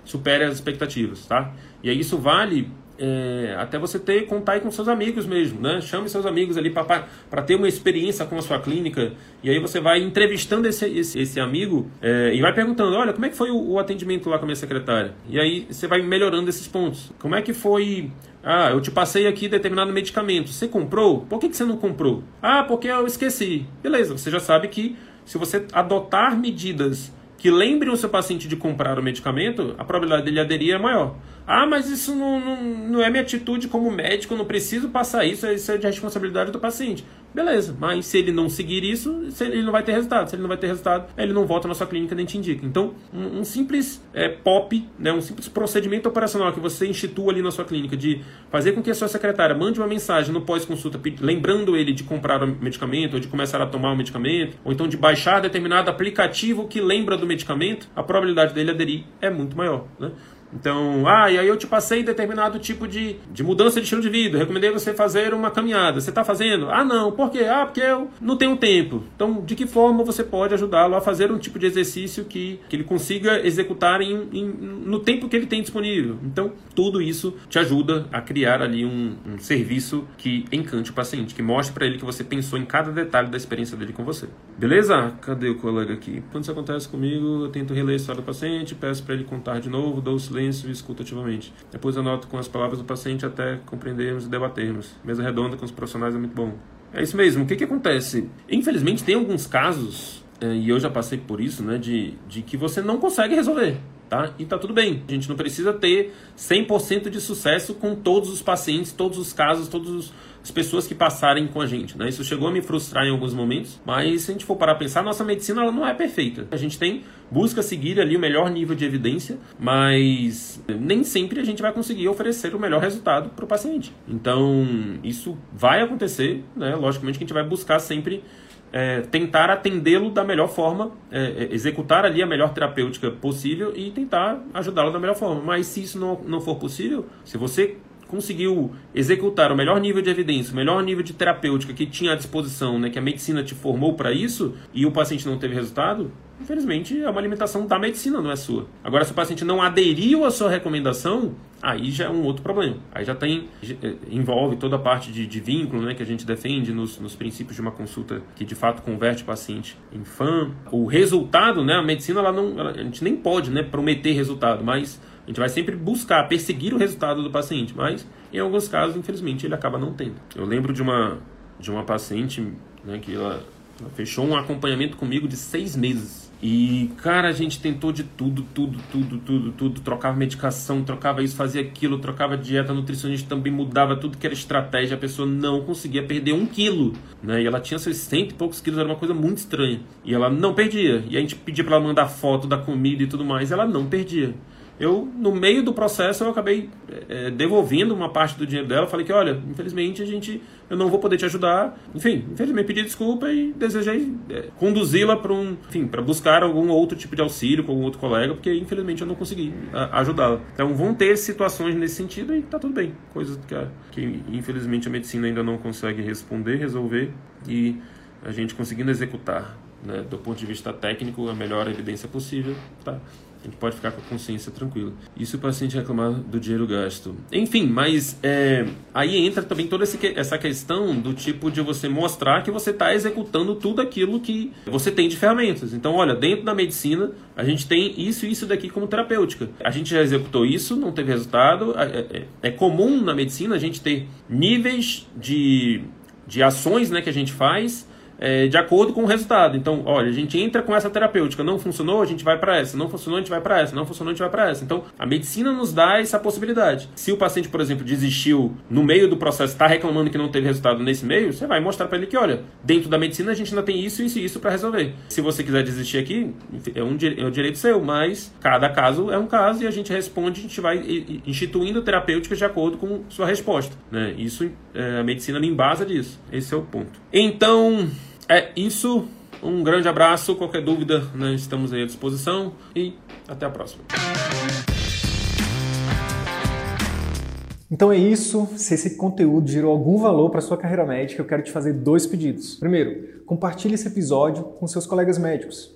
supere as expectativas, tá? E aí isso vale é, até você ter contar com seus amigos mesmo, né? Chame seus amigos ali para ter uma experiência com a sua clínica e aí você vai entrevistando esse, esse, esse amigo é, e vai perguntando, olha, como é que foi o, o, atendimento lá com a minha secretária? E aí você vai melhorando esses pontos. Como é que foi... Ah, eu te passei aqui determinado medicamento. Você comprou? Por que, que você não comprou? Ah, porque eu esqueci. Beleza, você já sabe que se você adotar medidas que lembrem o seu paciente de comprar o medicamento, a probabilidade dele aderir é maior. Ah, mas isso não, não, não é minha atitude como médico, não preciso passar isso, isso é de responsabilidade do paciente. Beleza, mas se ele não seguir isso, ele não vai ter resultado. Se ele não vai ter resultado, ele não volta na sua clínica nem te indica. Então, um, um simples é, POP, né, um simples procedimento operacional que você institua ali na sua clínica de fazer com que a sua secretária mande uma mensagem no pós-consulta lembrando ele de comprar o medicamento, ou de começar a tomar o medicamento, ou então de baixar determinado aplicativo que lembra do medicamento, a probabilidade dele aderir é muito maior. Né? Então, ah, e aí eu te passei determinado tipo de, de mudança de estilo de vida. recomendei você fazer uma caminhada. Você está fazendo? Ah, não. Por quê? Ah, porque eu não tenho tempo. Então, de que forma você pode ajudá-lo a fazer um tipo de exercício que, que ele consiga executar em, em, no tempo que ele tem disponível? Então, tudo isso te ajuda a criar ali um, um serviço que encante o paciente, que mostre para ele que você pensou em cada detalhe da experiência dele com você. Beleza? Cadê o colega aqui? Quando isso acontece comigo, eu tento reler a história do paciente, peço para ele contar de novo, dou o silêncio e escuto ativamente. Depois anoto com as palavras do paciente até compreendermos e debatermos. Mesa redonda com os profissionais é muito bom. É isso mesmo. O que, que acontece? Infelizmente, tem alguns casos, eh, e eu já passei por isso, né, de, de que você não consegue resolver. Tá? E tá tudo bem. A gente não precisa ter 100% de sucesso com todos os pacientes, todos os casos, todas as pessoas que passarem com a gente. Né? Isso chegou a me frustrar em alguns momentos, mas se a gente for parar a pensar, nossa medicina ela não é perfeita. A gente tem busca seguir ali o melhor nível de evidência, mas nem sempre a gente vai conseguir oferecer o melhor resultado para o paciente. Então, isso vai acontecer, né? Logicamente que a gente vai buscar sempre é, tentar atendê-lo da melhor forma, é, é, executar ali a melhor terapêutica possível e tentar ajudá-lo da melhor forma. Mas se isso não, não for possível, se você conseguiu executar o melhor nível de evidência, o melhor nível de terapêutica que tinha à disposição, né, que a medicina te formou para isso, e o paciente não teve resultado, infelizmente é uma limitação da medicina, não é sua. Agora, se o paciente não aderiu à sua recomendação, aí já é um outro problema. Aí já tem, eh, envolve toda a parte de, de vínculo né, que a gente defende nos, nos, princípios de uma consulta que de fato converte o paciente em fã. O resultado, né, a medicina, ela não, ela, a gente nem pode né, prometer resultado, mas a gente vai sempre buscar, perseguir o resultado do paciente, mas em alguns casos, infelizmente, ele acaba não tendo. Eu lembro de uma, de uma paciente né, que ela, ela fechou um acompanhamento comigo de seis meses. E, cara, a gente tentou de tudo, tudo, tudo, tudo, tudo. Trocava medicação, trocava isso, fazia aquilo, trocava dieta, nutricionista também mudava tudo que era estratégia. A pessoa não conseguia perder um quilo, né? E ela tinha seus cento e poucos quilos, era uma coisa muito estranha. E ela não perdia. E a gente pedia para ela mandar foto da comida e tudo mais, ela não perdia eu, no meio do processo, eu acabei é, devolvendo uma parte do dinheiro dela. Falei que, olha, infelizmente a gente, eu não vou poder te ajudar. Enfim, infelizmente pedi desculpa e desejei é, conduzi-la para um, enfim, para buscar algum outro tipo de auxílio com algum outro colega, porque infelizmente eu não consegui ajudá-la. Então vão ter situações nesse sentido e tá tudo bem. Coisas que, que infelizmente a medicina ainda não consegue responder, resolver e a gente conseguindo executar, né, do ponto de vista técnico, a melhor evidência possível, tá? Gente pode ficar com a consciência tranquila. Isso o paciente reclamar do dinheiro gasto. Enfim, mas é, aí entra também toda essa questão do tipo de você mostrar que você está executando tudo aquilo que você tem de ferramentas. Então, olha, dentro da medicina, a gente tem isso e isso daqui como terapêutica. A gente já executou isso, não teve resultado. É, é, é comum na medicina a gente ter níveis de, de ações né, que a gente faz é, de acordo com o resultado. Então, olha, a gente entra com essa terapêutica, não funcionou, a gente vai para essa, não funcionou, a gente vai para essa, não funcionou, a gente vai para essa. Então, a medicina nos dá essa possibilidade. Se o paciente, por exemplo, desistiu no meio do processo, está reclamando que não teve resultado nesse meio, você vai mostrar para ele que, olha, dentro da medicina a gente ainda tem isso, isso e isso para resolver. Se você quiser desistir aqui, é um, é um direito seu, mas cada caso é um caso e a gente responde, a gente vai instituindo terapêuticas de acordo com sua resposta. Né? Isso, é, a medicina me embasa disso. Esse é o ponto. Então, é isso. Um grande abraço. Qualquer dúvida, né, estamos aí à disposição. E até a próxima. Então é isso. Se esse conteúdo gerou algum valor para sua carreira médica, eu quero te fazer dois pedidos. Primeiro, compartilhe esse episódio com seus colegas médicos